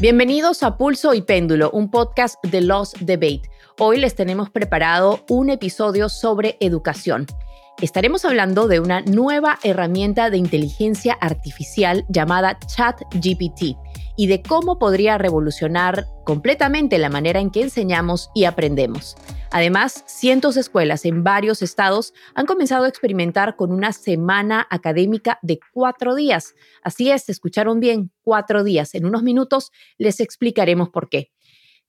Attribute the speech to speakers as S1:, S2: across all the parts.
S1: Bienvenidos a Pulso y Péndulo, un podcast de Lost Debate. Hoy les tenemos preparado un episodio sobre educación. Estaremos hablando de una nueva herramienta de inteligencia artificial llamada ChatGPT y de cómo podría revolucionar completamente la manera en que enseñamos y aprendemos. Además, cientos de escuelas en varios estados han comenzado a experimentar con una semana académica de cuatro días. Así es, escucharon bien, cuatro días. En unos minutos les explicaremos por qué.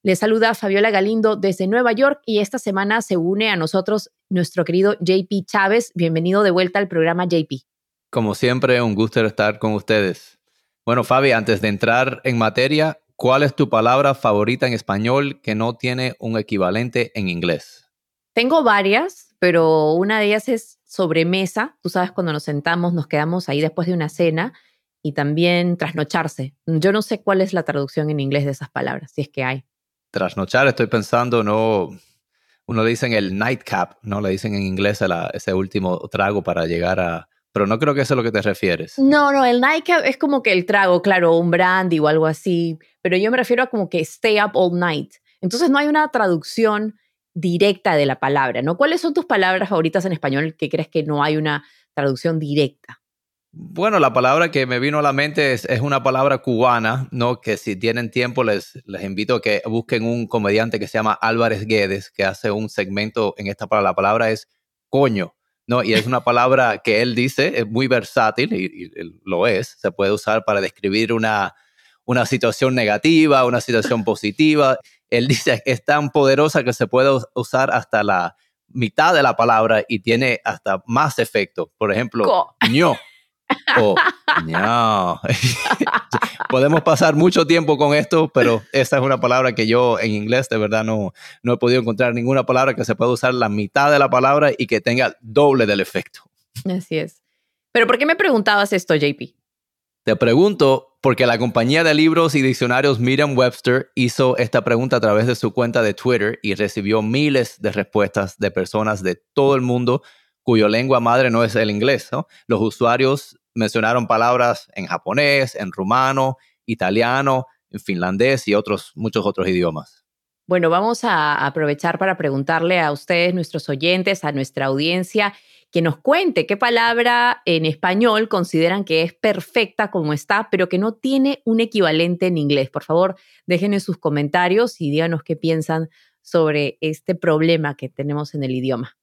S1: Les saluda Fabiola Galindo desde Nueva York y esta semana se une a nosotros nuestro querido JP Chávez. Bienvenido de vuelta al programa JP.
S2: Como siempre, un gusto estar con ustedes. Bueno, Fabi, antes de entrar en materia, ¿cuál es tu palabra favorita en español que no tiene un equivalente en inglés?
S1: Tengo varias, pero una de ellas es sobremesa. Tú sabes, cuando nos sentamos, nos quedamos ahí después de una cena y también trasnocharse. Yo no sé cuál es la traducción en inglés de esas palabras, si es que hay
S2: trasnochar, estoy pensando, no, uno le dicen el nightcap, ¿no? Le dicen en inglés ese último trago para llegar a... Pero no creo que eso es lo que te refieres.
S1: No, no, el nightcap es como que el trago, claro, un brandy o algo así, pero yo me refiero a como que stay up all night. Entonces no hay una traducción directa de la palabra, ¿no? ¿Cuáles son tus palabras favoritas en español que crees que no hay una traducción directa?
S2: Bueno, la palabra que me vino a la mente es, una palabra cubana, ¿no? Que si tienen tiempo les, les invito a que busquen un comediante que se llama Álvarez Guedes, que hace un segmento en esta palabra. La palabra es coño, ¿no? Y es una palabra que él dice, es muy versátil y, lo es. Se puede usar para describir una, una situación negativa, una situación positiva. Él dice que es tan poderosa que se puede usar hasta la mitad de la palabra y tiene hasta más efecto. Por ejemplo, ño Oh, no. Podemos pasar mucho tiempo con esto, pero esa es una palabra que yo en inglés de verdad no, no he podido encontrar ninguna palabra que se pueda usar la mitad de la palabra y que tenga doble del efecto.
S1: Así es. Pero ¿por qué me preguntabas esto, JP?
S2: Te pregunto porque la compañía de libros y diccionarios Merriam Webster hizo esta pregunta a través de su cuenta de Twitter y recibió miles de respuestas de personas de todo el mundo cuyo lengua madre no es el inglés. Los usuarios mencionaron palabras en japonés, en rumano, italiano, en finlandés y otros, muchos otros idiomas.
S1: Bueno, vamos a aprovechar para preguntarle a ustedes, nuestros oyentes, a nuestra audiencia, que nos cuente qué palabra en español consideran que es perfecta como está, pero que no tiene un equivalente en inglés. Por favor, déjenos sus comentarios y díganos qué piensan sobre este problema que tenemos en el idioma.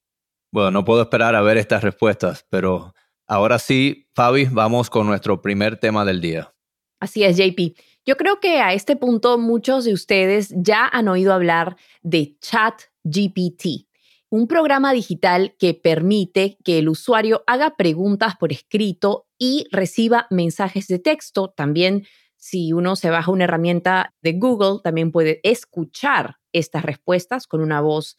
S2: Bueno, no puedo esperar a ver estas respuestas, pero Ahora sí, Fabi, vamos con nuestro primer tema del día.
S1: Así es, JP. Yo creo que a este punto muchos de ustedes ya han oído hablar de ChatGPT, un programa digital que permite que el usuario haga preguntas por escrito y reciba mensajes de texto. También, si uno se baja una herramienta de Google, también puede escuchar estas respuestas con una voz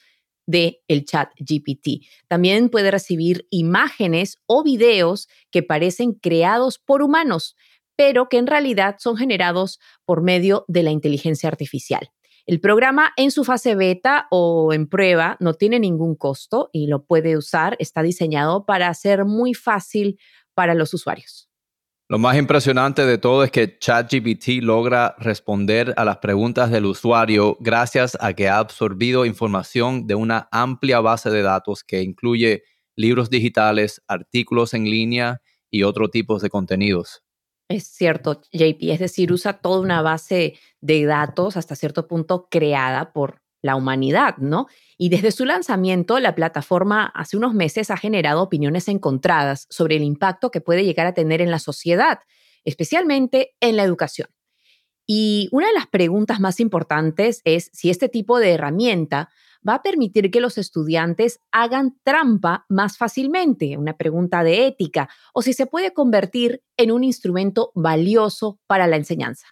S1: de el chat GPT. También puede recibir imágenes o videos que parecen creados por humanos, pero que en realidad son generados por medio de la inteligencia artificial. El programa en su fase beta o en prueba no tiene ningún costo y lo puede usar. Está diseñado para ser muy fácil para los usuarios.
S2: Lo más impresionante de todo es que ChatGPT logra responder a las preguntas del usuario gracias a que ha absorbido información de una amplia base de datos que incluye libros digitales, artículos en línea y otros tipos de contenidos.
S1: Es cierto, JP, es decir, usa toda una base de datos hasta cierto punto creada por la humanidad, ¿no? Y desde su lanzamiento, la plataforma hace unos meses ha generado opiniones encontradas sobre el impacto que puede llegar a tener en la sociedad, especialmente en la educación. Y una de las preguntas más importantes es si este tipo de herramienta va a permitir que los estudiantes hagan trampa más fácilmente, una pregunta de ética, o si se puede convertir en un instrumento valioso para la enseñanza.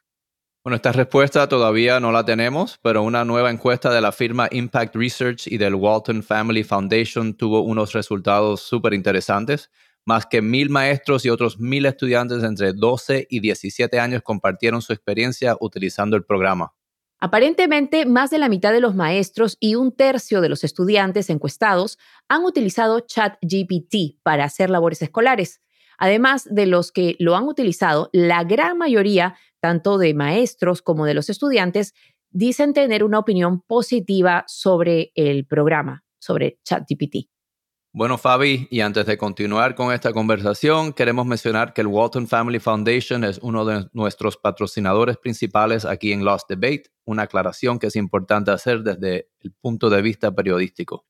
S2: Bueno, esta respuesta todavía no la tenemos, pero una nueva encuesta de la firma Impact Research y del Walton Family Foundation tuvo unos resultados súper interesantes. Más que mil maestros y otros mil estudiantes entre 12 y 17 años compartieron su experiencia utilizando el programa.
S1: Aparentemente, más de la mitad de los maestros y un tercio de los estudiantes encuestados han utilizado ChatGPT para hacer labores escolares. Además de los que lo han utilizado, la gran mayoría tanto de maestros como de los estudiantes, dicen tener una opinión positiva sobre el programa, sobre ChatGPT.
S2: Bueno, Fabi, y antes de continuar con esta conversación, queremos mencionar que el Walton Family Foundation es uno de nuestros patrocinadores principales aquí en Lost Debate, una aclaración que es importante hacer desde el punto de vista periodístico.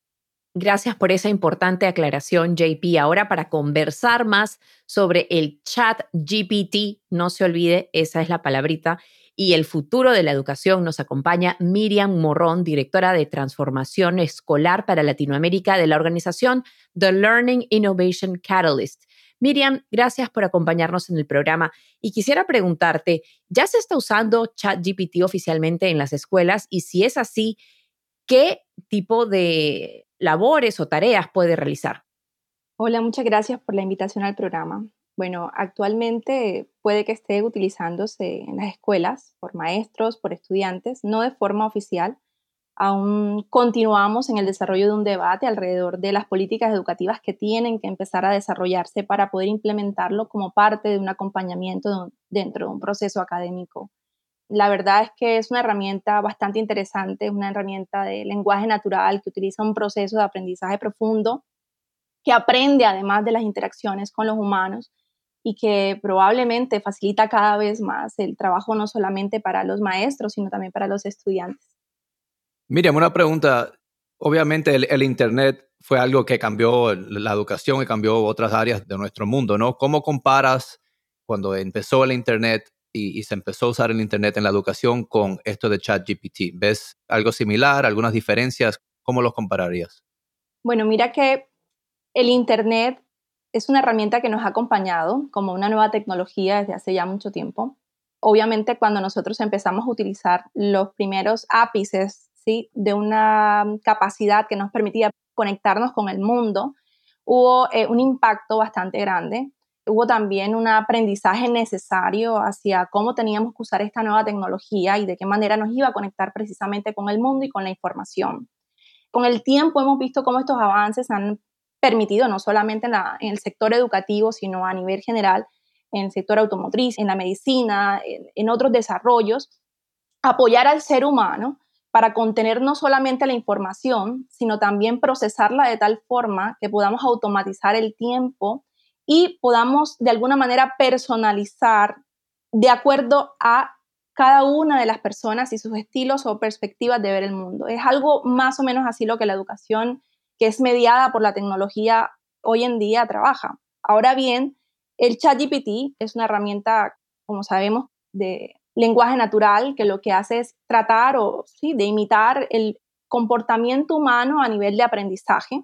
S1: Gracias por esa importante aclaración, JP. Ahora para conversar más sobre el chat GPT, no se olvide, esa es la palabrita, y el futuro de la educación nos acompaña Miriam Morrón, directora de transformación escolar para Latinoamérica de la organización The Learning Innovation Catalyst. Miriam, gracias por acompañarnos en el programa y quisiera preguntarte, ¿ya se está usando ChatGPT oficialmente en las escuelas? Y si es así, ¿qué tipo de labores o tareas puede realizar?
S3: Hola, muchas gracias por la invitación al programa. Bueno, actualmente puede que esté utilizándose en las escuelas por maestros, por estudiantes, no de forma oficial. Aún continuamos en el desarrollo de un debate alrededor de las políticas educativas que tienen que empezar a desarrollarse para poder implementarlo como parte de un acompañamiento dentro de un proceso académico. La verdad es que es una herramienta bastante interesante, es una herramienta de lenguaje natural que utiliza un proceso de aprendizaje profundo que aprende además de las interacciones con los humanos y que probablemente facilita cada vez más el trabajo no solamente para los maestros, sino también para los estudiantes.
S2: Miriam, una pregunta. Obviamente el, Internet fue algo que cambió la educación y cambió otras áreas de nuestro mundo, ¿no? ¿Cómo comparas cuando empezó el Internet y, se empezó a usar el Internet en la educación con esto de ChatGPT? ¿Ves algo similar, algunas diferencias? ¿Cómo los compararías?
S3: Bueno, mira que el Internet es una herramienta que nos ha acompañado como una nueva tecnología desde hace ya mucho tiempo. Obviamente cuando nosotros empezamos a utilizar los primeros ápices ¿sí? de una capacidad que nos permitía conectarnos con el mundo, hubo eh, un impacto bastante grande. Hubo también un aprendizaje necesario hacia cómo teníamos que usar esta nueva tecnología y de qué manera nos iba a conectar precisamente con el mundo y con la información. Con el tiempo hemos visto cómo estos avances han permitido no solamente en, el sector educativo, sino a nivel general en el sector automotriz, en la medicina, en, otros desarrollos, apoyar al ser humano para contener no solamente la información, sino también procesarla de tal forma que podamos automatizar el tiempo y podamos de alguna manera personalizar de acuerdo a cada una de las personas y sus estilos o perspectivas de ver el mundo. Es algo más o menos así lo que la educación que es mediada por la tecnología, hoy en día trabaja. Ahora bien, el ChatGPT es una herramienta, como sabemos, de lenguaje natural que lo que hace es tratar o sí, de imitar el comportamiento humano a nivel de aprendizaje.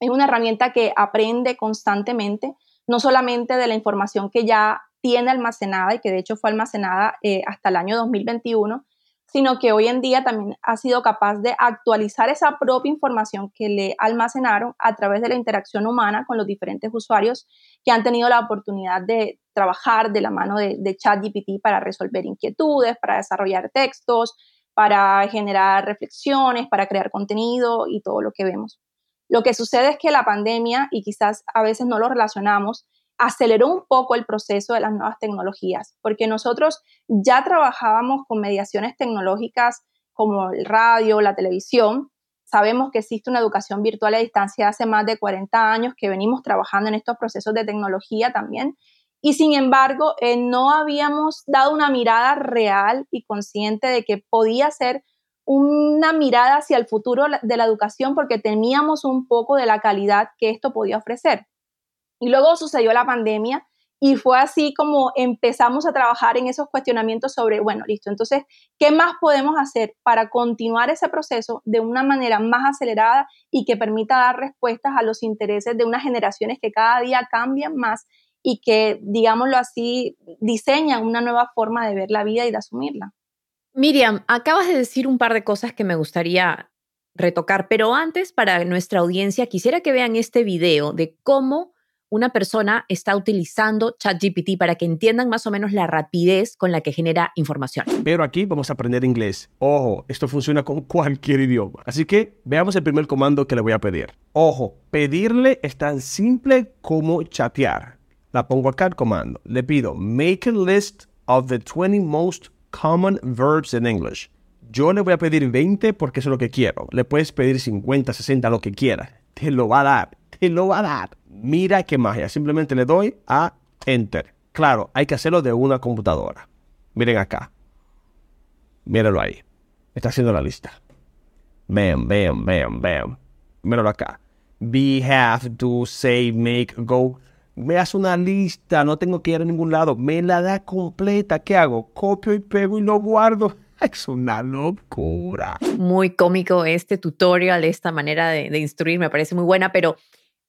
S3: Es una herramienta que aprende constantemente, no solamente de la información que ya tiene almacenada y que de hecho fue almacenada eh, hasta el año 2021, sino que hoy en día también ha sido capaz de actualizar esa propia información que le almacenaron a través de la interacción humana con los diferentes usuarios que han tenido la oportunidad de trabajar de la mano de, de ChatGPT para resolver inquietudes, para desarrollar textos, para generar reflexiones, para crear contenido y todo lo que vemos. Lo que sucede es que la pandemia, y quizás a veces no lo relacionamos, aceleró un poco el proceso de las nuevas tecnologías, porque nosotros ya trabajábamos con mediaciones tecnológicas como el radio, la televisión. Sabemos que existe una educación virtual a distancia hace más de 40 años que venimos trabajando en estos procesos de tecnología también. Y sin embargo, eh, no habíamos dado una mirada real y consciente de que podía ser una mirada hacia el futuro de la educación porque teníamos un poco de la calidad que esto podía ofrecer. Y luego sucedió la pandemia y fue así como empezamos a trabajar en esos cuestionamientos sobre, bueno, listo, entonces, ¿qué más podemos hacer para continuar ese proceso de una manera más acelerada y que permita dar respuestas a los intereses de unas generaciones que cada día cambian más y que, digámoslo así, diseñan una nueva forma de ver la vida y de asumirla?
S1: Miriam, acabas de decir un par de cosas que me gustaría retocar, pero antes para nuestra audiencia quisiera que vean este video de cómo una persona está utilizando ChatGPT para que entiendan más o menos la rapidez con la que genera información.
S4: Pero aquí vamos a aprender inglés. Ojo, esto funciona con cualquier idioma. Así que veamos el primer comando que le voy a pedir. Ojo, pedirle es tan simple como chatear. La pongo acá el comando. Le pido make a list of the 20 most common verbs in English. Yo le voy a pedir 20 porque eso es lo que quiero. Le puedes pedir 50, 60, lo que quieras. Te lo va a dar. Te lo va a dar. Mira qué magia. Simplemente le doy a Enter. Claro, hay que hacerlo de una computadora. Miren acá. Mírenlo ahí. Está haciendo la lista. Bam, bam, bam, bam. Mírenlo acá. Be, have, do, say, make, go. Me hace una lista, no tengo que ir a ningún lado. Me la da completa. ¿Qué hago? Copio y pego y lo guardo. Es una locura.
S1: Muy cómico este tutorial, esta manera de, de instruir, me parece muy buena, pero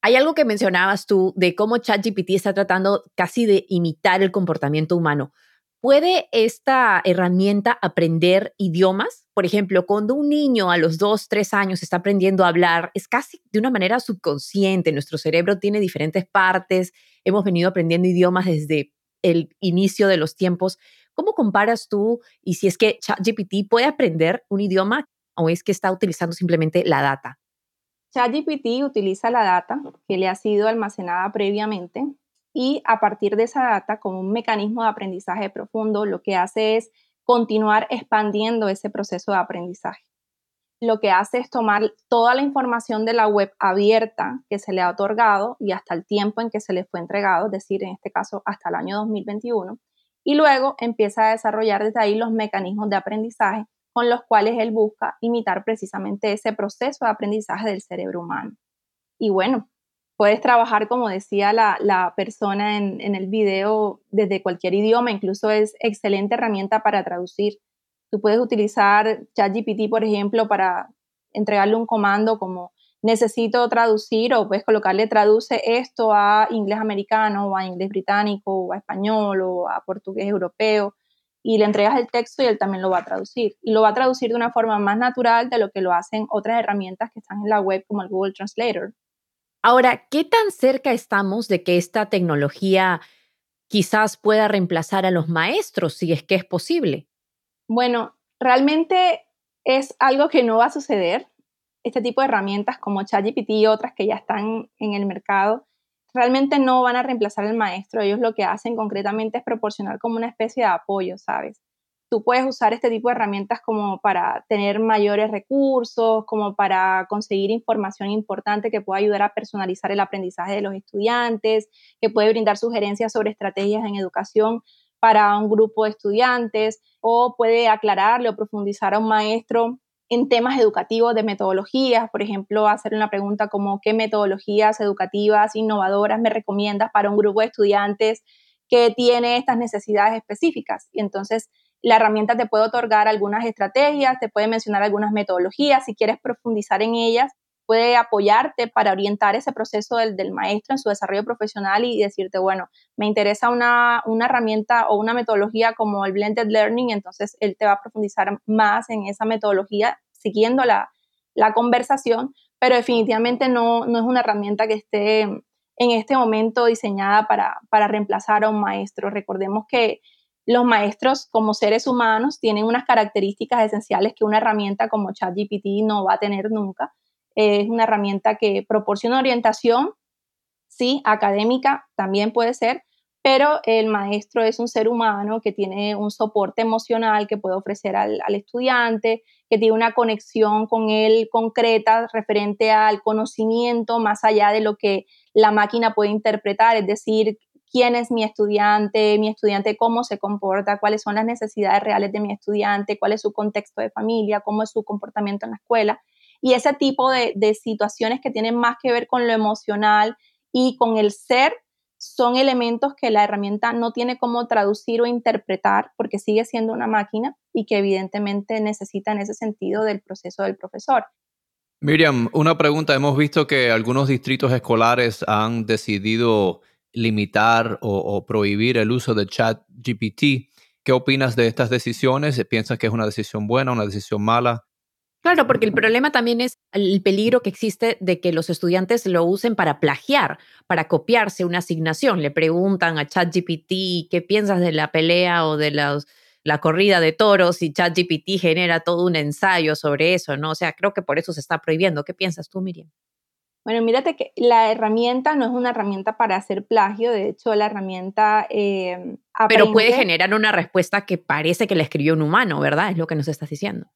S1: hay algo que mencionabas tú de cómo ChatGPT está tratando casi de imitar el comportamiento humano. ¿Puede esta herramienta aprender idiomas? Por ejemplo, cuando un niño a los dos, tres años está aprendiendo a hablar, es casi de una manera subconsciente. Nuestro cerebro tiene diferentes partes. Hemos venido aprendiendo idiomas desde el inicio de los tiempos. ¿Cómo comparas tú y si es que ChatGPT puede aprender un idioma o es que está utilizando simplemente la data?
S3: ChatGPT utiliza la data que le ha sido almacenada previamente y a partir de esa data, como un mecanismo de aprendizaje profundo, lo que hace es continuar expandiendo ese proceso de aprendizaje. Lo que hace es tomar toda la información de la web abierta que se le ha otorgado y hasta el tiempo en que se le fue entregado, es decir, en este caso hasta el año 2021, y luego empieza a desarrollar desde ahí los mecanismos de aprendizaje con los cuales él busca imitar precisamente ese proceso de aprendizaje del cerebro humano. Y bueno, puedes trabajar, como decía la, persona en, en, el video, desde cualquier idioma, incluso es excelente herramienta para traducir. Tú puedes utilizar ChatGPT, por ejemplo, para entregarle un comando como necesito traducir o puedes colocarle traduce esto a inglés americano o a inglés británico o a español o a portugués europeo y le entregas el texto y él también lo va a traducir. Y lo va a traducir de una forma más natural de lo que lo hacen otras herramientas que están en la web como el Google Translator.
S1: Ahora, ¿qué tan cerca estamos de que esta tecnología quizás pueda reemplazar a los maestros, si es que es posible?
S3: Bueno, realmente es algo que no va a suceder. Este tipo de herramientas como ChatGPT y otras que ya están en el mercado realmente no van a reemplazar al maestro, ellos lo que hacen concretamente es proporcionar como una especie de apoyo, ¿sabes? Tú puedes usar este tipo de herramientas como para tener mayores recursos, como para conseguir información importante que pueda ayudar a personalizar el aprendizaje de los estudiantes, que puede brindar sugerencias sobre estrategias en educación para un grupo de estudiantes, o puede aclararle o profundizar a un maestro en temas educativos de metodologías, por ejemplo, hacer una pregunta como qué metodologías educativas innovadoras me recomiendas para un grupo de estudiantes que tiene estas necesidades específicas. Y entonces la herramienta te puede otorgar algunas estrategias, te puede mencionar algunas metodologías, si quieres profundizar en ellas, puede apoyarte para orientar ese proceso del, del maestro en su desarrollo profesional y decirte, bueno, me interesa una, una, herramienta o una metodología como el Blended Learning, entonces él te va a profundizar más en esa metodología siguiendo la, la conversación, pero definitivamente no, no es una herramienta que esté en este momento diseñada para, para reemplazar a un maestro. Recordemos que los maestros como seres humanos tienen unas características esenciales que una herramienta como ChatGPT no va a tener nunca. Es una herramienta que proporciona orientación, sí, académica también puede ser, pero el maestro es un ser humano que tiene un soporte emocional que puede ofrecer al, estudiante, que tiene una conexión con él concreta referente al conocimiento más allá de lo que la máquina puede interpretar, es decir, quién es mi estudiante, mi estudiante cómo se comporta, cuáles son las necesidades reales de mi estudiante, cuál es su contexto de familia, cómo es su comportamiento en la escuela. Y ese tipo de, situaciones que tienen más que ver con lo emocional y con el ser son elementos que la herramienta no tiene cómo traducir o interpretar porque sigue siendo una máquina y que evidentemente necesita en ese sentido del proceso del profesor.
S2: Miriam, una pregunta. Hemos visto que algunos distritos escolares han decidido limitar o, prohibir el uso de chat GPT. ¿Qué opinas de estas decisiones? ¿Piensas que es una decisión buena, una decisión mala?
S1: Claro, porque el problema también es el peligro que existe de que los estudiantes lo usen para plagiar, para copiarse una asignación. Le preguntan a ChatGPT qué piensas de la pelea o de la corrida de toros y ChatGPT genera todo un ensayo sobre eso, ¿no? O sea, creo que por eso se está prohibiendo. ¿Qué piensas tú, Miriam?
S3: Bueno, mírate que la herramienta no es una herramienta para hacer plagio, de hecho la herramienta... Eh,
S1: Pero puede generar una respuesta que parece que la escribió un humano, ¿verdad? Es lo que nos estás diciendo.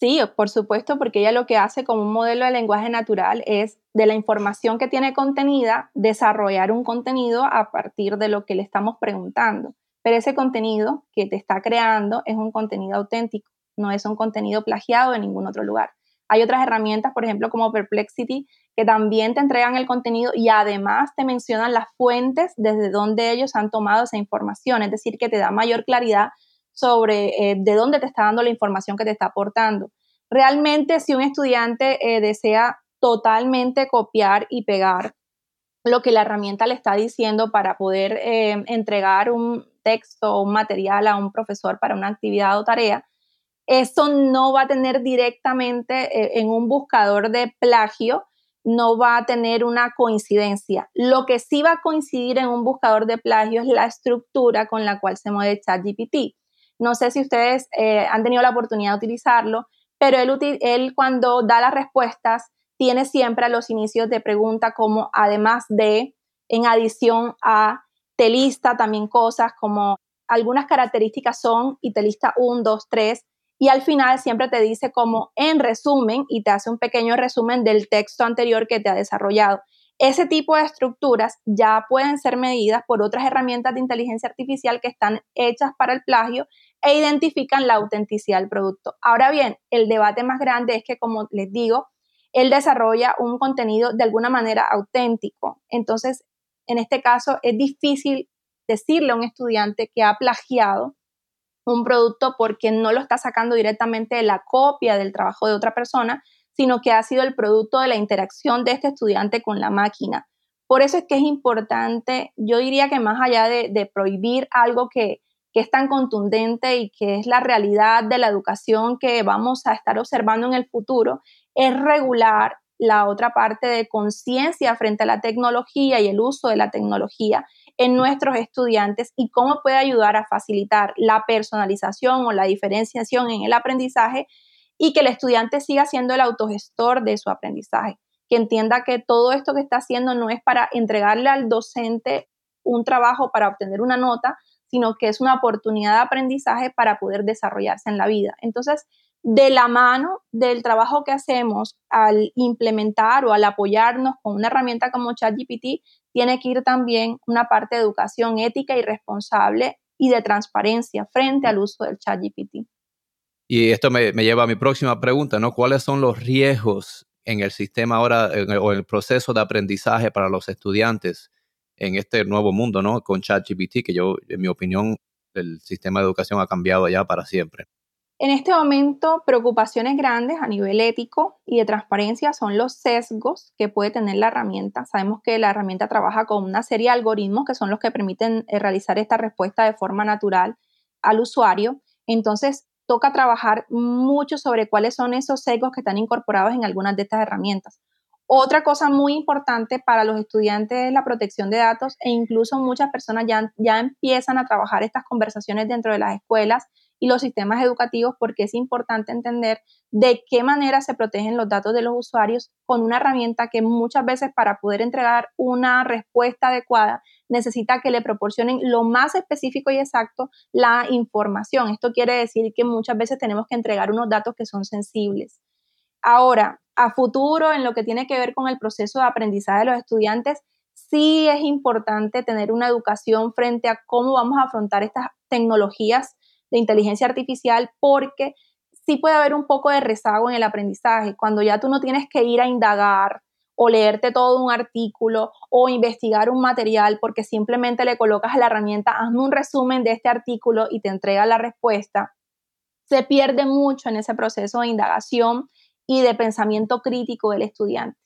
S3: Sí, por supuesto, porque ella lo que hace como un modelo de lenguaje natural es de la información que tiene contenida, desarrollar un contenido a partir de lo que le estamos preguntando. Pero ese contenido que te está creando es un contenido auténtico, no es un contenido plagiado de ningún otro lugar. Hay otras herramientas, por ejemplo, como Perplexity, que también te entregan el contenido y además te mencionan las fuentes desde donde ellos han tomado esa información, es decir, que te da mayor claridad sobre eh, de dónde te está dando la información que te está aportando. Realmente, si un estudiante eh, desea totalmente copiar y pegar lo que la herramienta le está diciendo para poder eh, entregar un texto o un material a un profesor para una actividad o tarea, eso no va a tener directamente en un buscador de plagio, no va a tener una coincidencia. Lo que sí va a coincidir en un buscador de plagio es la estructura con la cual se mueve ChatGPT. No sé si ustedes eh, han tenido la oportunidad de utilizarlo, pero él, él cuando da las respuestas tiene siempre a los inicios de pregunta como además de, en adición a, te lista también cosas como algunas características son y te lista 1, 2, 3 y al final siempre te dice como en resumen y te hace un pequeño resumen del texto anterior que te ha desarrollado. Ese tipo de estructuras ya pueden ser medidas por otras herramientas de inteligencia artificial que están hechas para el plagio e identifican la autenticidad del producto. Ahora bien, el debate más grande es que, como les digo, él desarrolla un contenido de alguna manera auténtico. Entonces, en este caso, es difícil decirle a un estudiante que ha plagiado un producto porque no lo está sacando directamente de la copia del trabajo de otra persona, sino que ha sido el producto de la interacción de este estudiante con la máquina. Por eso es que es importante, yo diría que más allá de, prohibir algo que, que es tan contundente y que es la realidad de la educación que vamos a estar observando en el futuro, es regular la otra parte de conciencia frente a la tecnología y el uso de la tecnología en nuestros estudiantes y cómo puede ayudar a facilitar la personalización o la diferenciación en el aprendizaje y que el estudiante siga siendo el autogestor de su aprendizaje, que entienda que todo esto que está haciendo no es para entregarle al docente un trabajo para obtener una nota, sino que es una oportunidad de aprendizaje para poder desarrollarse en la vida. Entonces, de la mano del trabajo que hacemos al implementar o al apoyarnos con una herramienta como ChatGPT, tiene que ir también una parte de educación ética y responsable y de transparencia frente al uso del ChatGPT.
S2: Y esto me, lleva a mi próxima pregunta, ¿no? ¿Cuáles son los riesgos en el sistema ahora o en el proceso de aprendizaje para los estudiantes en este nuevo mundo, ¿no? Con ChatGPT, que yo, en mi opinión, el sistema de educación ha cambiado ya para siempre.
S3: En este momento, preocupaciones grandes a nivel ético y de transparencia son los sesgos que puede tener la herramienta. Sabemos que la herramienta trabaja con una serie de algoritmos que son los que permiten eh, realizar esta respuesta de forma natural al usuario. Entonces, toca trabajar mucho sobre cuáles son esos sesgos que están incorporados en algunas de estas herramientas. Otra cosa muy importante para los estudiantes es la protección de datos e incluso muchas personas ya, ya empiezan a trabajar estas conversaciones dentro de las escuelas y los sistemas educativos porque es importante entender de qué manera se protegen los datos de los usuarios con una herramienta que muchas veces para poder entregar una respuesta adecuada necesita que le proporcionen lo más específico y exacto la información. Esto quiere decir que muchas veces tenemos que entregar unos datos que son sensibles. Ahora, a futuro, en lo que tiene que ver con el proceso de aprendizaje de los estudiantes, sí es importante tener una educación frente a cómo vamos a afrontar estas tecnologías de inteligencia artificial porque sí puede haber un poco de rezago en el aprendizaje, cuando ya tú no tienes que ir a indagar o leerte todo un artículo o investigar un material porque simplemente le colocas a la herramienta, hazme un resumen de este artículo y te entrega la respuesta, se pierde mucho en ese proceso de indagación y de pensamiento crítico del estudiante.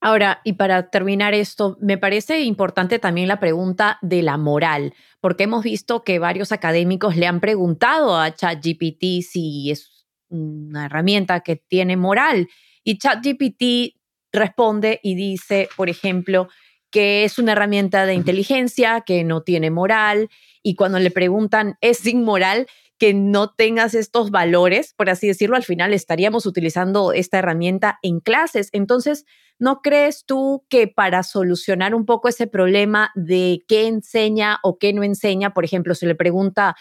S1: Ahora, y para terminar esto, me parece importante también la pregunta de la moral, porque hemos visto que varios académicos le han preguntado a ChatGPT si es una herramienta que tiene moral. Y ChatGPT responde y dice, por ejemplo, que es una herramienta de inteligencia, que no tiene moral, y cuando le preguntan, ¿es inmoral? Que no tengas estos valores, por así decirlo, al final estaríamos utilizando esta herramienta en clases. Entonces, ¿No crees tú que para solucionar un poco ese problema de qué enseña o qué no enseña, por ejemplo, se le pregunta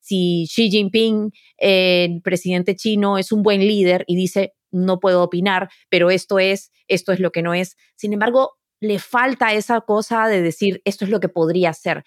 S1: si Xi Jinping, el presidente chino, es un buen líder y dice, no puedo opinar, pero esto es, esto es lo que no es. Sin embargo, le falta esa cosa de decir, esto es lo que podría ser.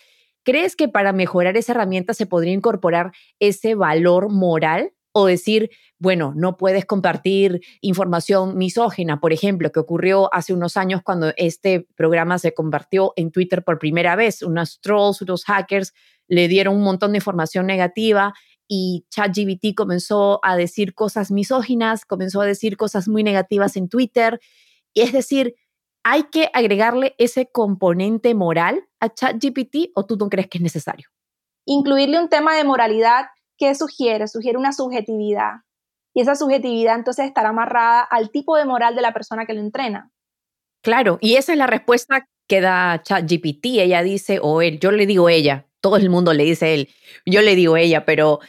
S1: ¿Crees que para mejorar esa herramienta se podría incorporar ese valor moral? O decir, bueno, no puedes compartir información misógina, por ejemplo, que ocurrió hace unos años cuando este programa se compartió en Twitter por primera vez. Unos trolls, unos hackers le dieron un montón de información negativa y ChatGPT comenzó a decir cosas misóginas, comenzó a decir cosas muy negativas en Twitter. Y es decir, ¿hay que agregarle ese componente moral a ChatGPT o tú no crees que es necesario?
S3: Incluirle un tema de moralidad, ¿qué sugiere? Sugiere una subjetividad. Y esa subjetividad entonces estará amarrada al tipo de moral de la persona que lo entrena.
S1: Claro, y esa es la respuesta que da ChatGPT. Ella dice, o él, yo le digo ella, todo el mundo le dice él, yo le digo ella, pero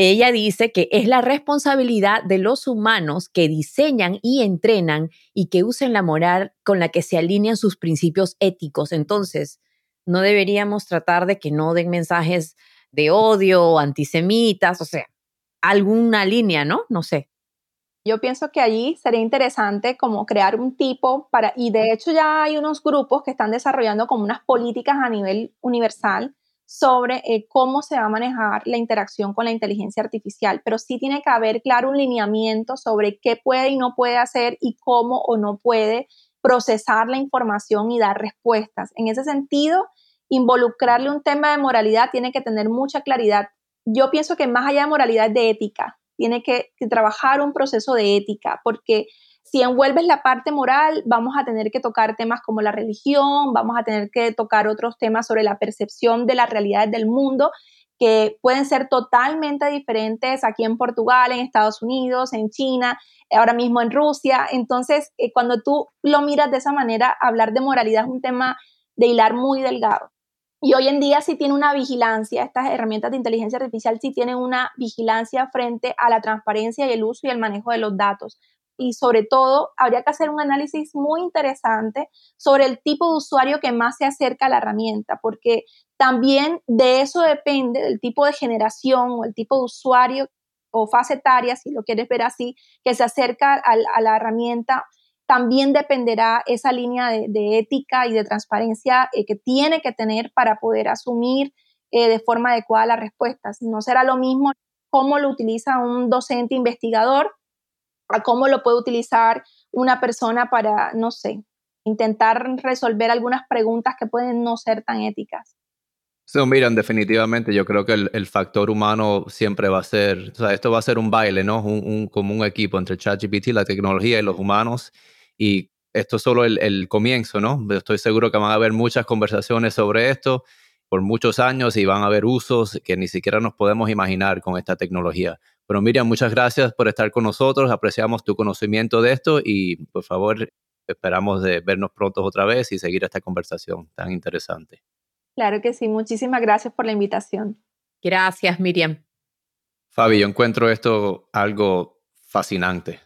S1: ella dice que es la responsabilidad de los humanos que diseñan y entrenan y que usen la moral con la que se alinean sus principios éticos. Entonces, no deberíamos tratar de que no den mensajes de odio o antisemitas, o sea, alguna línea, ¿no? No sé.
S3: Yo pienso que allí sería interesante como crear un tipo para, y de hecho ya hay unos grupos que están desarrollando como unas políticas a nivel universal sobre eh, cómo se va a manejar la interacción con la inteligencia artificial, pero sí tiene que haber, claro, un lineamiento sobre qué puede y no puede hacer y cómo o no puede procesar la información y dar respuestas. En ese sentido, involucrarle un tema de moralidad tiene que tener mucha claridad. Yo pienso que más allá de moralidad, de ética, tiene que trabajar un proceso de ética, porque si envuelves la parte moral, vamos a tener que tocar temas como la religión, vamos a tener que tocar otros temas sobre la percepción de las realidades del mundo que pueden ser totalmente diferentes aquí en Portugal, en Estados Unidos, en China, ahora mismo en Rusia. Entonces, eh, cuando tú lo miras de esa manera, hablar de moralidad es un tema de hilar muy delgado. Y hoy en día sí tiene una vigilancia, estas herramientas de inteligencia artificial sí tienen una vigilancia frente a la transparencia y el uso y el manejo de los datos y sobre todo habría que hacer un análisis muy interesante sobre el tipo de usuario que más se acerca a la herramienta, porque también de eso depende del tipo de generación o el tipo de usuario o fase etaria, si lo quieres ver así, que se acerca a, la herramienta, también dependerá esa línea de, ética y de transparencia eh, que tiene que tener para poder asumir eh, de forma adecuada las respuestas. No será lo mismo cómo lo utiliza un docente investigador a cómo lo puede utilizar una persona para, no sé, intentar resolver algunas preguntas que pueden no ser tan éticas.
S2: Sí, miren, definitivamente yo creo que el, factor humano siempre va a ser, o sea, esto va a ser un baile, ¿no? Un, un, como un equipo entre ChatGPT, la tecnología y los humanos. Y esto es solo el, el comienzo, ¿no? Estoy seguro que van a haber muchas conversaciones sobre esto por muchos años y van a haber usos que ni siquiera nos podemos imaginar con esta tecnología. Pero Miriam, muchas gracias por estar con nosotros, apreciamos tu conocimiento de esto y por favor esperamos de vernos pronto otra vez y seguir esta conversación tan interesante.
S3: Claro que sí, muchísimas gracias por la invitación.
S1: Gracias, Miriam.
S2: Fabi, yo encuentro esto algo fascinante.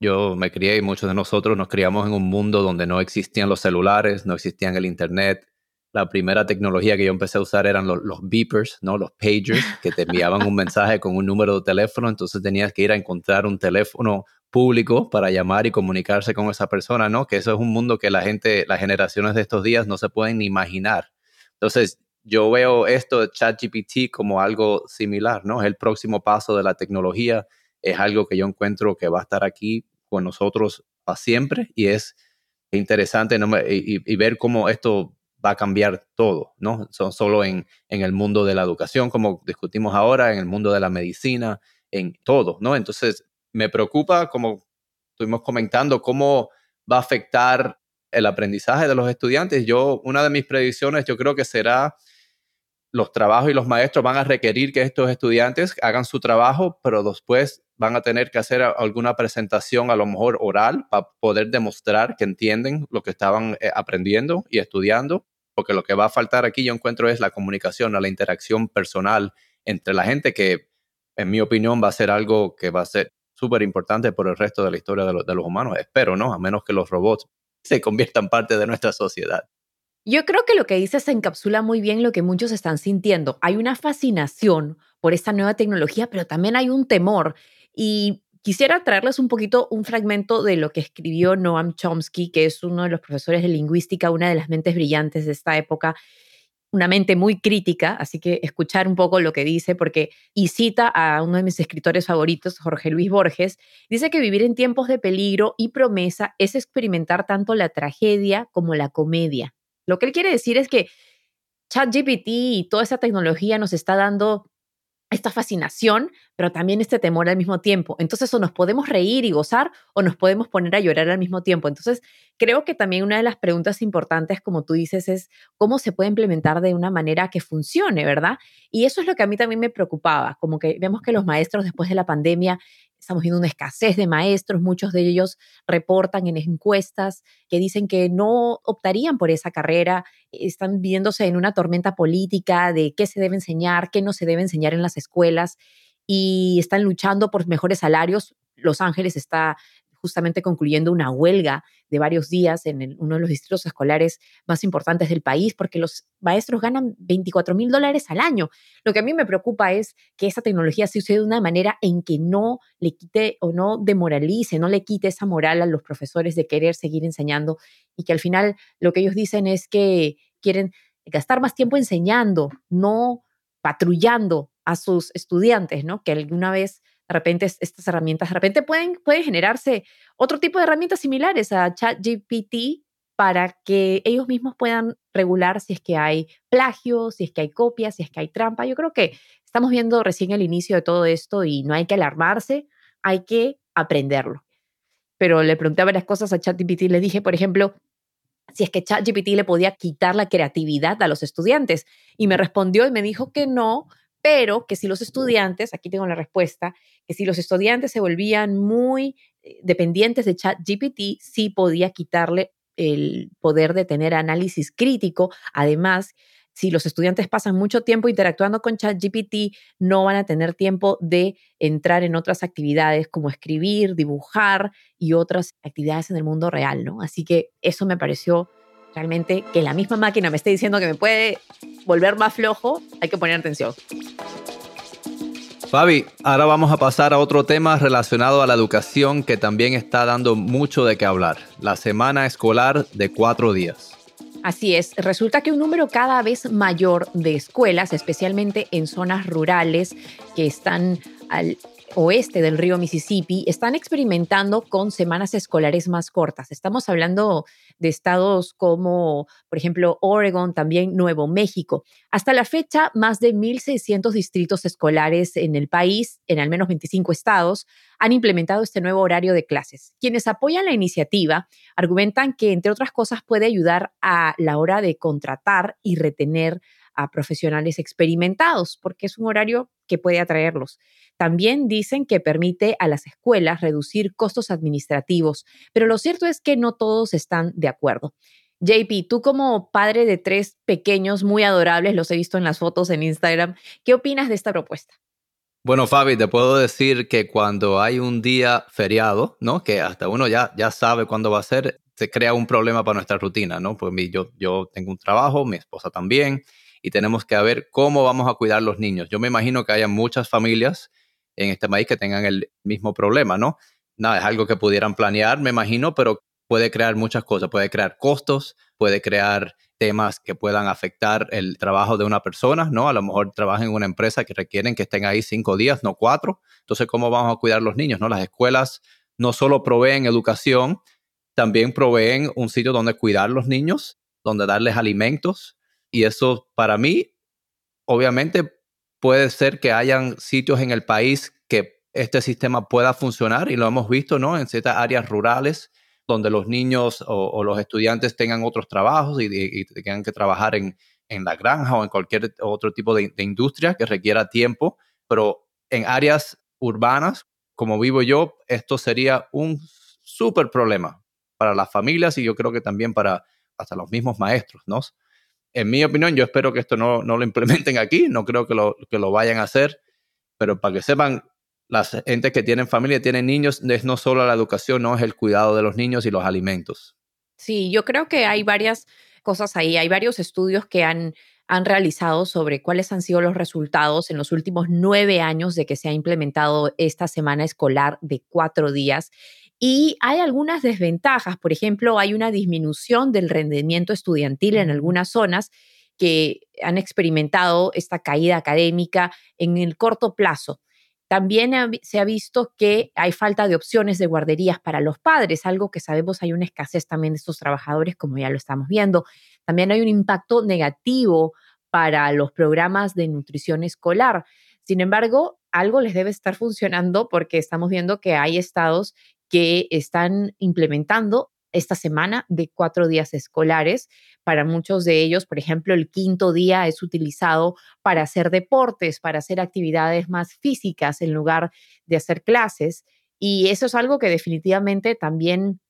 S2: Yo me crié y muchos de nosotros nos criamos en un mundo donde no existían los celulares, no existían el Internet, la primera tecnología que yo empecé a usar eran los, beepers, ¿no? Los pagers, que te enviaban un mensaje con un número de teléfono, entonces tenías que ir a encontrar un teléfono público para llamar y comunicarse con esa persona, ¿no? Que eso es un mundo que la gente, las generaciones de estos días no se pueden ni imaginar. Entonces, yo veo esto de ChatGPT como algo similar, ¿no? Es el próximo paso de la tecnología, es algo que yo encuentro que va a estar aquí con nosotros para siempre y es interesante ¿no? y ver cómo esto va a cambiar todo, ¿no? Son solo en, en el mundo de la educación, como discutimos ahora, en el mundo de la medicina, en todo, ¿no? Entonces, me preocupa, como estuvimos comentando, cómo va a afectar el aprendizaje de los estudiantes. Yo, una de mis predicciones, yo creo que será los trabajos y los maestros van a requerir que estos estudiantes hagan su trabajo, pero después van a tener que hacer alguna presentación, a lo mejor oral, para poder demostrar que entienden lo que estaban eh, aprendiendo y estudiando porque lo que va a faltar aquí yo encuentro es la comunicación, la interacción personal entre la gente que, en mi opinión, va a ser algo que va a ser súper importante por el resto de la historia de, los humanos. Espero, ¿no? A menos que los robots se conviertan parte de nuestra sociedad.
S1: Yo creo que lo que dices encapsula muy bien lo que muchos están sintiendo. Hay una fascinación por esta nueva tecnología, pero también hay un temor. Y quisiera traerles un poquito un fragmento de lo que escribió Noam Chomsky, que es uno de los profesores de lingüística, una de las mentes brillantes de esta época, una mente muy crítica, así que escuchar un poco lo que dice, porque, y cita a uno de mis escritores favoritos, Jorge Luis Borges, dice que vivir en tiempos de peligro y promesa es experimentar tanto la tragedia como la comedia. Lo que él quiere decir es que ChatGPT y toda esa tecnología nos está dando esta fascinación, pero también este temor al mismo tiempo. Entonces, o nos podemos reír y gozar o nos podemos poner a llorar al mismo tiempo. Entonces, creo que también una de las preguntas importantes, como tú dices, es cómo se puede implementar de una manera que funcione, ¿verdad? Y eso es lo que a mí también me preocupaba, como que vemos que los maestros después de la pandemia estamos viendo una escasez de maestros, muchos de ellos reportan en encuestas que dicen que no optarían por esa carrera, están viéndose en una tormenta política de qué se debe enseñar, qué no se debe enseñar en las escuelas y están luchando por mejores salarios. Los Ángeles está justamente concluyendo una huelga de varios días en uno de los distritos escolares más importantes del país, porque los maestros ganan 24 mil dólares al año. Lo que a mí me preocupa es que esa tecnología se use de una manera en que no le quite o no demoralice, no le quite esa moral a los profesores de querer seguir enseñando y que al final lo que ellos dicen es que quieren gastar más tiempo enseñando, no patrullando a sus estudiantes, ¿no? Que alguna vez de repente estas herramientas, de repente pueden, pueden generarse otro tipo de herramientas similares a ChatGPT para que ellos mismos puedan regular si es que hay plagio, si es que hay copias, si es que hay trampa. Yo creo que estamos viendo recién el inicio de todo esto y no hay que alarmarse, hay que aprenderlo. Pero le pregunté varias cosas a ChatGPT, le dije, por ejemplo, si es que ChatGPT le podía quitar la creatividad a los estudiantes y me respondió y me dijo que no, pero que si los estudiantes, aquí tengo la respuesta, si los estudiantes se volvían muy eh, dependientes de ChatGPT, sí podía quitarle el poder de tener análisis crítico. Además, si los estudiantes pasan mucho tiempo interactuando con ChatGPT, no van a tener tiempo de entrar en otras actividades como escribir, dibujar y otras actividades en el mundo real, ¿no? Así que eso me pareció realmente que la misma máquina me esté diciendo que me puede volver más flojo, hay que poner atención.
S2: Fabi, ahora vamos a pasar a otro tema relacionado a la educación que también está dando mucho de qué hablar, la semana escolar de cuatro días.
S1: Así es, resulta que un número cada vez mayor de escuelas, especialmente en zonas rurales que están al oeste del río Mississippi están experimentando con semanas escolares más cortas. Estamos hablando de estados como, por ejemplo, Oregon, también Nuevo México. Hasta la fecha, más de 1.600 distritos escolares en el país, en al menos 25 estados, han implementado este nuevo horario de clases. Quienes apoyan la iniciativa argumentan que, entre otras cosas, puede ayudar a la hora de contratar y retener a profesionales experimentados, porque es un horario que puede atraerlos. También dicen que permite a las escuelas reducir costos administrativos, pero lo cierto es que no todos están de acuerdo. JP, tú como padre de tres pequeños muy adorables, los he visto en las fotos en Instagram, ¿qué opinas de esta propuesta?
S2: Bueno, Fabi, te puedo decir que cuando hay un día feriado, ¿no? Que hasta uno ya, ya sabe cuándo va a ser, se crea un problema para nuestra rutina, ¿no? Pues yo, yo tengo un trabajo, mi esposa también, y tenemos que ver cómo vamos a cuidar los niños. Yo me imagino que haya muchas familias en este país que tengan el mismo problema, ¿no? Nada, es algo que pudieran planear, me imagino, pero puede crear muchas cosas, puede crear costos, puede crear temas que puedan afectar el trabajo de una persona, ¿no? A lo mejor trabajan en una empresa que requieren que estén ahí cinco días, no cuatro. Entonces, ¿cómo vamos a cuidar los niños, no? Las escuelas no solo proveen educación, también proveen un sitio donde cuidar los niños, donde darles alimentos, y eso para mí, obviamente, puede ser que hayan sitios en el país que este sistema pueda funcionar y lo hemos visto, ¿no? En ciertas áreas rurales donde los niños o, los estudiantes tengan otros trabajos y, tengan que trabajar en, la granja o en cualquier otro tipo de, de industria que requiera tiempo, pero en áreas urbanas, como vivo yo, esto sería un súper problema para las familias y yo creo que también para hasta los mismos maestros, ¿no? En mi opinión, yo espero que esto no, lo implementen aquí, no creo que lo, que lo vayan a hacer, pero para que sepan, las entes que tienen familia, tienen niños, es no solo la educación, no es el cuidado de los niños y los alimentos.
S1: Sí, yo creo que hay varias cosas ahí. Hay varios estudios que han, han realizado sobre cuáles han sido los resultados en los últimos nueve años de que se ha implementado esta semana escolar de cuatro días. Y hay algunas desventajas. Por ejemplo, hay una disminución del rendimiento estudiantil en algunas zonas que han experimentado esta caída académica en el corto plazo. También se ha visto que hay falta de opciones de guarderías para los padres, algo que sabemos hay una escasez también de estos trabajadores, como ya lo estamos viendo. También hay un impacto negativo para los programas de nutrición escolar. Sin embargo, algo les debe estar funcionando porque estamos viendo que hay estados que están implementando esta semana de cuatro días escolares. Para muchos de ellos, por ejemplo, el quinto día es utilizado para hacer deportes, para hacer actividades más físicas en lugar de hacer clases. Y eso es algo que definitivamente también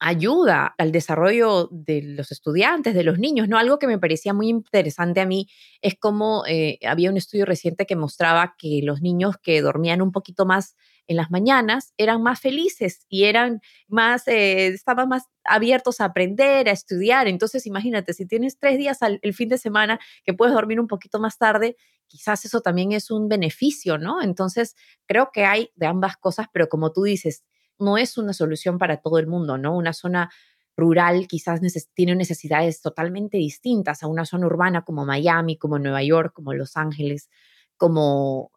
S1: ayuda al desarrollo de los estudiantes, de los niños, ¿no? Algo que me parecía muy interesante a mí es como eh, había un estudio reciente que mostraba que los niños que dormían un poquito más en las mañanas eran más felices y eran más, eh, estaban más abiertos a aprender, a estudiar. Entonces, imagínate, si tienes tres días al, el fin de semana que puedes dormir un poquito más tarde, quizás eso también es un beneficio, ¿no? Entonces, creo que hay de ambas cosas, pero como tú dices, no es una solución para todo el mundo, ¿no? Una zona rural quizás tiene necesidades totalmente distintas a una zona urbana como Miami, como Nueva York, como Los Ángeles, como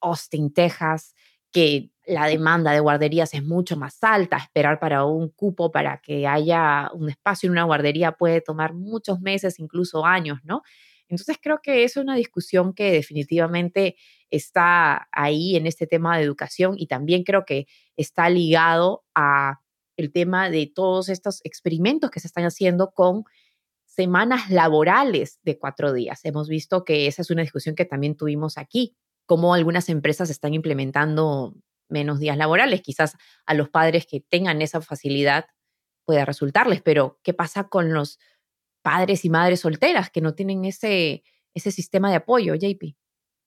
S1: Austin, Texas, que la demanda de guarderías es mucho más alta. Esperar para un cupo para que haya un espacio en una guardería puede tomar muchos meses, incluso años, ¿no? Entonces creo que es una discusión que definitivamente está ahí en este tema de educación y también creo que está ligado a el tema de todos estos experimentos que se están haciendo con semanas laborales de cuatro días. Hemos visto que esa es una discusión que también tuvimos aquí, cómo algunas empresas están implementando menos días laborales. Quizás a los padres que tengan esa facilidad pueda resultarles, pero ¿qué pasa con los padres y madres solteras que no tienen ese, ese sistema de apoyo, JP.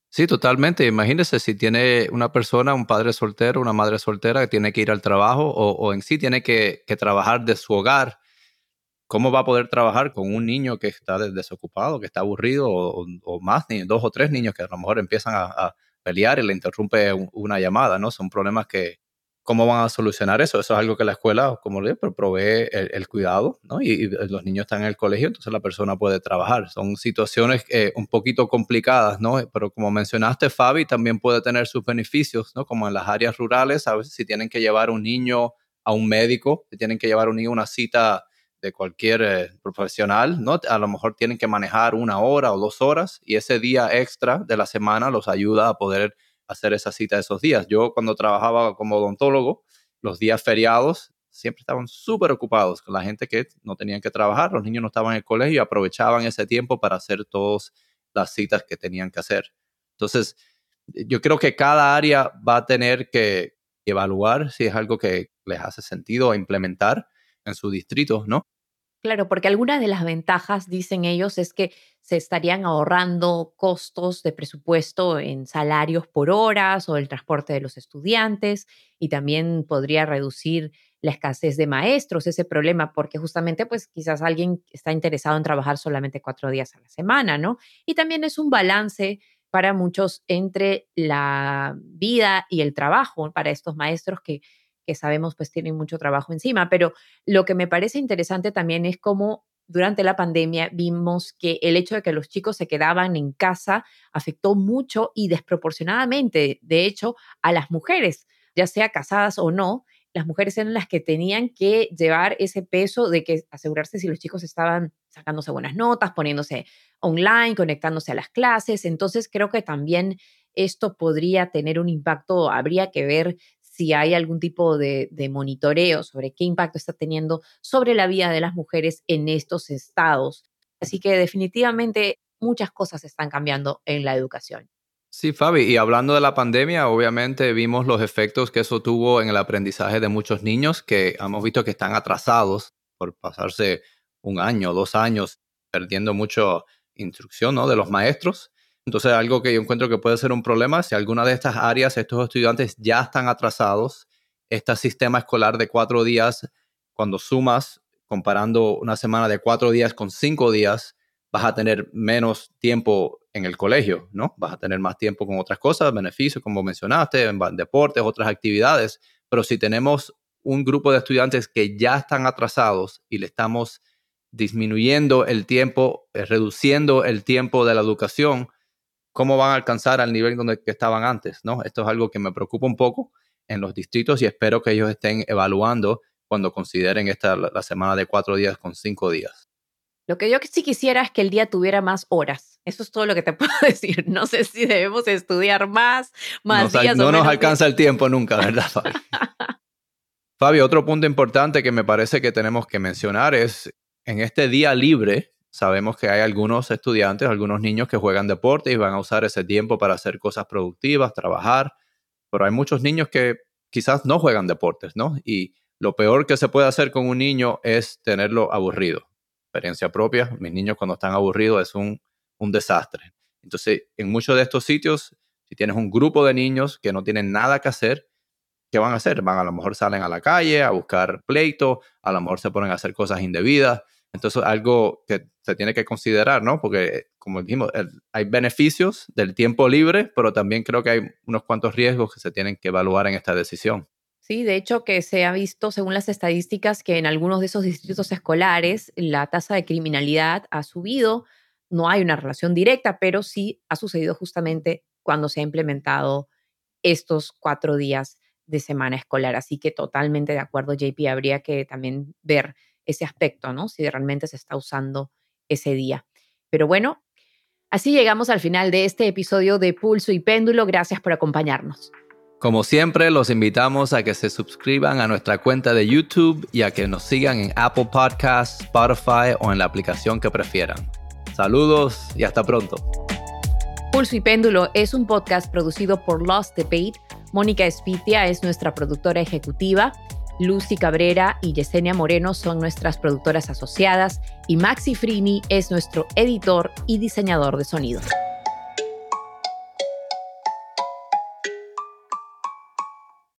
S2: Sí, totalmente. Imagínese si tiene una persona, un padre soltero, una madre soltera que tiene que ir al trabajo o, en sí tiene que, trabajar de su hogar. ¿Cómo va a poder trabajar con un niño que está desocupado, que está aburrido o, más, ni dos o tres niños que a lo mejor empiezan a, pelear y le interrumpe una llamada, ¿no? Son problemas que, ¿Cómo van a solucionar eso? Eso es algo que la escuela, como le digo, provee el, cuidado, ¿no? Y, los niños están en el colegio, entonces la persona puede trabajar. Son situaciones eh, un poquito complicadas, ¿no? Pero como mencionaste, Fabi, también puede tener sus beneficios, ¿no? Como en las áreas rurales, a veces si tienen que llevar un niño a un médico, si tienen que llevar un niño a una cita de cualquier eh, profesional, ¿no? A lo mejor tienen que manejar una hora o dos horas y ese día extra de la semana los ayuda a poder hacer esa cita esos días. Yo cuando trabajaba como odontólogo, los días feriados siempre estaban súper ocupados con la gente que no tenían que trabajar, los niños no estaban en el colegio y aprovechaban ese tiempo para hacer todas las citas que tenían que hacer. Entonces, yo creo que cada área va a tener que evaluar si es algo que les hace sentido implementar en su distrito, ¿no?
S1: Claro, porque algunas de las ventajas, dicen ellos, es que se estarían ahorrando costos de presupuesto en salarios por horas o el transporte de los estudiantes y también podría reducir la escasez de maestros, ese problema, porque justamente pues quizás alguien está interesado en trabajar solamente cuatro días a la semana, ¿no? Y también es un balance para muchos entre la vida y el trabajo para estos maestros que que sabemos pues tienen mucho trabajo encima, pero lo que me parece interesante también es cómo durante la pandemia vimos que el hecho de que los chicos se quedaban en casa afectó mucho y desproporcionadamente, de hecho, a las mujeres, ya sea casadas o no, las mujeres eran las que tenían que llevar ese peso de que asegurarse si los chicos estaban sacándose buenas notas, poniéndose online, conectándose a las clases. Entonces creo que también esto podría tener un impacto, habría que ver si hay algún tipo de, monitoreo sobre qué impacto está teniendo sobre la vida de las mujeres en estos estados. Así que definitivamente muchas cosas están cambiando en la educación.
S2: Sí, Fabi, y hablando de la pandemia, obviamente vimos los efectos que eso tuvo en el aprendizaje de muchos niños que hemos visto que están atrasados por pasarse un año, dos años perdiendo mucha instrucción ¿no? de los maestros. Entonces, algo que yo encuentro que puede ser un problema, si alguna de estas áreas, estos estudiantes ya están atrasados, este sistema escolar de cuatro días, cuando sumas comparando una semana de cuatro días con cinco días, vas a tener menos tiempo en el colegio, ¿no? Vas a tener más tiempo con otras cosas, beneficios, como mencionaste, en deportes, otras actividades. Pero si tenemos un grupo de estudiantes que ya están atrasados y le estamos disminuyendo el tiempo, eh, reduciendo el tiempo de la educación, ¿cómo van a alcanzar al nivel donde estaban antes? ¿no? Esto es algo que me preocupa un poco en los distritos y espero que ellos estén evaluando cuando consideren esta la semana de cuatro días con cinco días.
S1: Lo que yo sí quisiera es que el día tuviera más horas. Eso es todo lo que te puedo decir. No sé si debemos estudiar más, más días.
S2: No nos alcanza el tiempo nunca, ¿verdad, Fabi? Fabio, otro punto importante que me parece que tenemos que mencionar es en este día libre. Sabemos que hay algunos estudiantes, algunos niños que juegan deporte y van a usar ese tiempo para hacer cosas productivas, trabajar, pero hay muchos niños que quizás no juegan deportes, ¿no? Y lo peor que se puede hacer con un niño es tenerlo aburrido experiencia propia, mis niños cuando están aburridos es un, un desastre. Entonces, en muchos de estos sitios, si tienes un grupo de niños que no tienen nada que hacer, ¿qué van a hacer? Van a lo mejor salen a la calle a buscar pleito, a lo mejor se ponen a hacer cosas indebidas. Entonces, algo que se tiene que considerar, ¿no? Porque, como dijimos, hay beneficios del tiempo libre, pero también creo que hay unos cuantos riesgos que se tienen que evaluar en esta decisión.
S1: Sí, de hecho que se ha visto, según las estadísticas, que en algunos de esos distritos escolares la tasa de criminalidad ha subido. No hay una relación directa, pero sí ha sucedido justamente cuando se ha implementado estos cuatro días de semana escolar. Así que totalmente de acuerdo, JP, habría que también ver ese aspecto, ¿no? Si realmente se está usando ese día. Pero bueno, así llegamos al final de este episodio de Pulso y Péndulo. Gracias por acompañarnos.
S2: Como siempre, los invitamos a que se suscriban a nuestra cuenta de YouTube y a que nos sigan en Apple Podcasts, Spotify o en la aplicación que prefieran. Saludos y hasta pronto.
S1: Pulso y Péndulo es un podcast producido por Lost Debate. Mónica Espitia es nuestra productora ejecutiva. Lucy Cabrera y Yesenia Moreno son nuestras productoras asociadas y Maxi Frini es nuestro editor y diseñador de sonido.